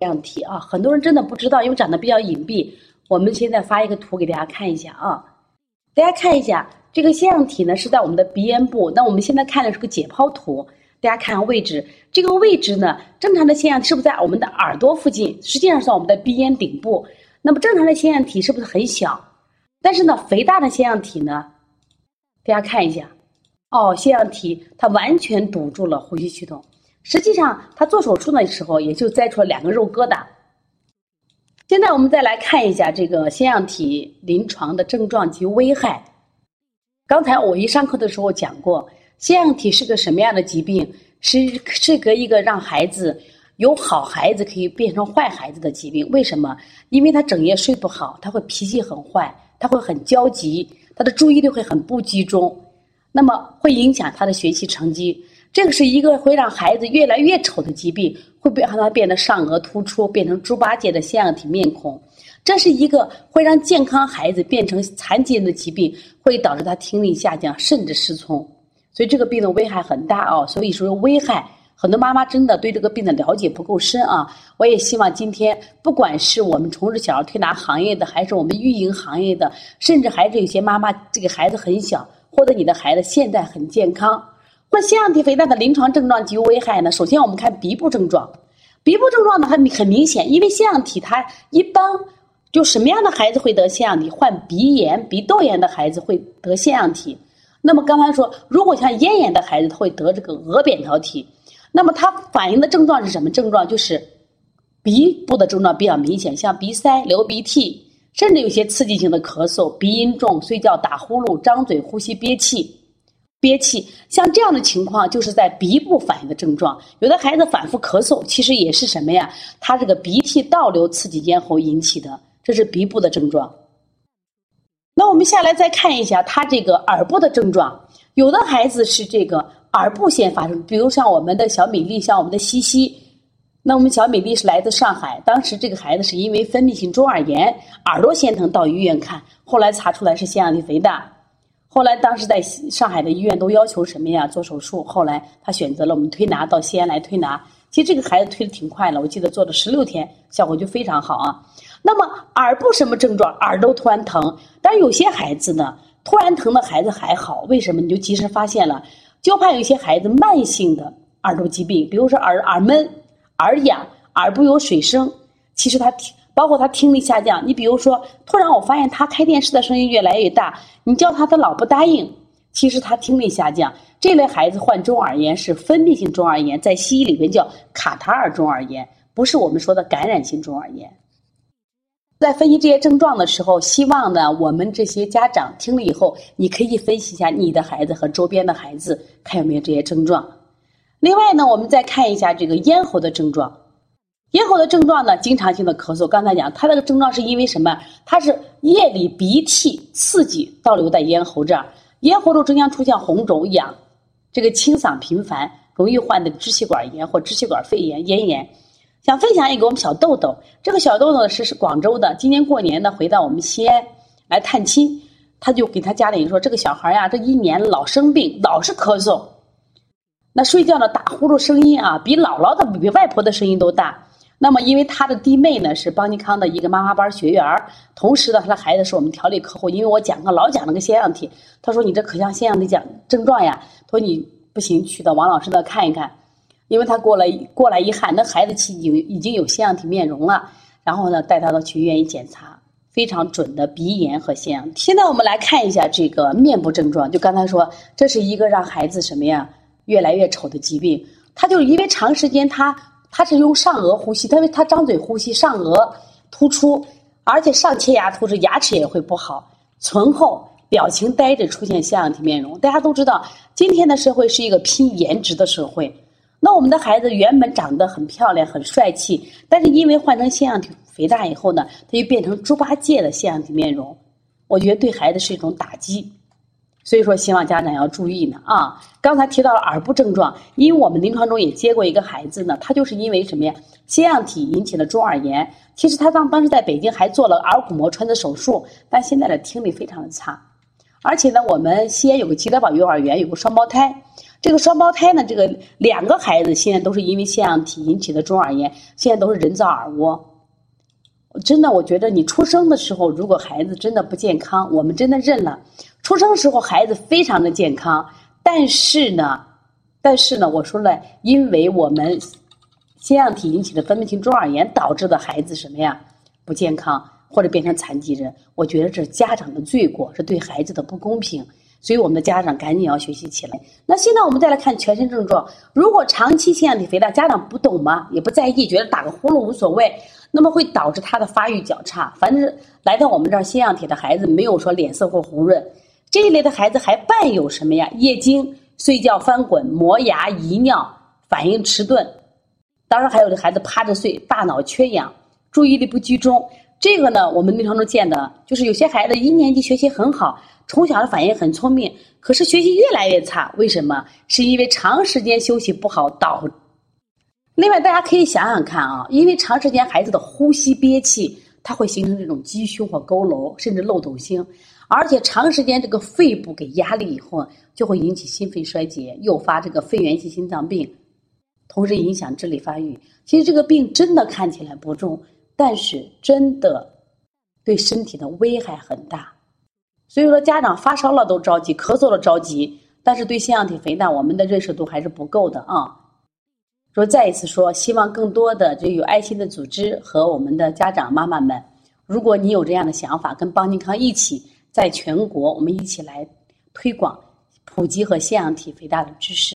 腺样体啊，很多人真的不知道，因为长得比较隐蔽。我们现在发一个图给大家看一下啊，大家看一下这个腺样体呢是在我们的鼻咽部。那我们现在看的是个解剖图，大家看位置，这个位置呢，正常的腺样是不是在我们的耳朵附近？实际上是在我们的鼻咽顶部。那么正常的腺样体是不是很小？但是呢，肥大的腺样体呢，大家看一下，哦，腺样体它完全堵住了呼吸系统。实际上，他做手术的时候也就摘出了两个肉疙瘩。现在我们再来看一下这个腺样体临床的症状及危害。刚才我一上课的时候讲过，腺样体是个什么样的疾病？是是个一个让孩子由好孩子可以变成坏孩子的疾病。为什么？因为他整夜睡不好，他会脾气很坏，他会很焦急，他的注意力会很不集中，那么会影响他的学习成绩。这个是一个会让孩子越来越丑的疾病，会让他变得上颚突出，变成猪八戒的腺样体面孔。这是一个会让健康孩子变成残疾人的疾病，会导致他听力下降，甚至失聪。所以这个病的危害很大哦。所以说危害，很多妈妈真的对这个病的了解不够深啊。我也希望今天，不管是我们从事小儿推拿行业的，还是我们运营行业的，甚至还是有些妈妈这个孩子很小，或者你的孩子现在很健康。那腺样体肥大的临床症状及危害呢？首先我们看鼻部症状，鼻部症状呢，它很明显，因为腺样体它一般就什么样的孩子会得腺样体？患鼻炎、鼻窦炎的孩子会得腺样体。那么刚才说，如果像咽炎的孩子，他会得这个鹅扁桃体。那么它反映的症状是什么症状？就是鼻部的症状比较明显，像鼻塞、流鼻涕，甚至有些刺激性的咳嗽、鼻音重、睡觉打呼噜、张嘴呼吸憋气。憋气，像这样的情况就是在鼻部反应的症状。有的孩子反复咳嗽，其实也是什么呀？他这个鼻涕倒流刺激咽喉引起的，这是鼻部的症状。那我们下来再看一下他这个耳部的症状。有的孩子是这个耳部先发生，比如像我们的小米粒，像我们的西西。那我们小米粒是来自上海，当时这个孩子是因为分泌性中耳炎，耳朵先疼，到医院看，后来查出来是腺样体肥大。后来，当时在上海的医院都要求什么呀？做手术。后来他选择了我们推拿，到西安来推拿。其实这个孩子推的挺快了，我记得做了十六天，效果就非常好啊。那么耳部什么症状？耳朵突然疼，但是有些孩子呢，突然疼的孩子还好，为什么？你就及时发现了，就怕有些孩子慢性的耳朵疾病，比如说耳耳闷、耳痒、耳部有水声，其实他听。包括他听力下降，你比如说，突然我发现他开电视的声音越来越大，你叫他他老不答应，其实他听力下降。这类孩子患中耳炎是分泌性中耳炎，在西医里边叫卡塔尔中耳炎，不是我们说的感染性中耳炎。在分析这些症状的时候，希望呢，我们这些家长听了以后，你可以分析一下你的孩子和周边的孩子，看有没有这些症状。另外呢，我们再看一下这个咽喉的症状。咽喉的症状呢，经常性的咳嗽。刚才讲，他这个症状是因为什么？他是夜里鼻涕刺激倒流在咽喉这儿，咽喉中经常出现红肿、痒，这个清嗓频繁，容易患的支气管炎或支气管肺炎、咽炎。想分享一个我们小豆豆，这个小豆豆是是广州的，今年过年呢回到我们西安来探亲，他就给他家里人说，这个小孩呀，这一年老生病，老是咳嗽，那睡觉呢打呼噜声音啊，比姥姥的、比外婆的声音都大。那么，因为他的弟妹呢是邦尼康的一个妈妈班学员同时呢，他的孩子是我们调理客户。因为我讲课老讲那个腺样体，他说你这可像腺样体讲症状呀。他说你不行，去到王老师那看一看，因为他过来过来一看，那孩子其已已经有腺样体面容了。然后呢，带他到去医院一检查，非常准的鼻炎和腺样体。现在我们来看一下这个面部症状，就刚才说，这是一个让孩子什么呀越来越丑的疾病，他就因为长时间他。他是用上颚呼吸，他他张嘴呼吸，上颚突出，而且上切牙突出，牙齿也会不好，醇厚，表情呆滞，出现腺样体面容。大家都知道，今天的社会是一个拼颜值的社会。那我们的孩子原本长得很漂亮、很帅气，但是因为换成腺样体肥大以后呢，他就变成猪八戒的腺样体面容。我觉得对孩子是一种打击。所以说，希望家长要注意呢啊！刚才提到了耳部症状，因为我们临床中也接过一个孩子呢，他就是因为什么呀？腺样体引起的中耳炎。其实他当当时在北京还做了耳骨膜穿刺手术，但现在的听力非常的差。而且呢，我们西安有个吉德堡幼儿园有个双胞胎，这个双胞胎呢，这个两个孩子现在都是因为腺样体引起的中耳炎，现在都是人造耳蜗。真的，我觉得你出生的时候，如果孩子真的不健康，我们真的认了。出生时候孩子非常的健康，但是呢，但是呢，我说了，因为我们腺样体引起的分泌性中耳炎导致的孩子什么呀？不健康或者变成残疾人，我觉得这是家长的罪过，是对孩子的不公平。所以我们的家长赶紧要学习起来。那现在我们再来看全身症状，如果长期腺样体肥大，家长不懂吗？也不在意，觉得打个呼噜无所谓。那么会导致他的发育较差。反正来到我们这儿腺样体的孩子，没有说脸色或红润，这一类的孩子还伴有什么呀？夜惊、睡觉翻滚、磨牙、遗尿、反应迟钝。当然还有的孩子趴着睡，大脑缺氧，注意力不集中。这个呢，我们临床中见的，就是有些孩子一年级学习很好，从小的反应很聪明，可是学习越来越差。为什么？是因为长时间休息不好导。另外，大家可以想想看啊，因为长时间孩子的呼吸憋气，它会形成这种积胸或佝偻，甚至漏斗星，而且长时间这个肺部给压力以后，就会引起心肺衰竭，诱发这个肺源性心脏病，同时影响智力发育。其实这个病真的看起来不重，但是真的对身体的危害很大。所以说，家长发烧了都着急，咳嗽了着急，但是对腺样体肥大，我们的认识度还是不够的啊。说再一次说，希望更多的这有爱心的组织和我们的家长妈妈们，如果你有这样的想法，跟邦尼康一起，在全国我们一起来推广、普及和腺样体肥大的知识。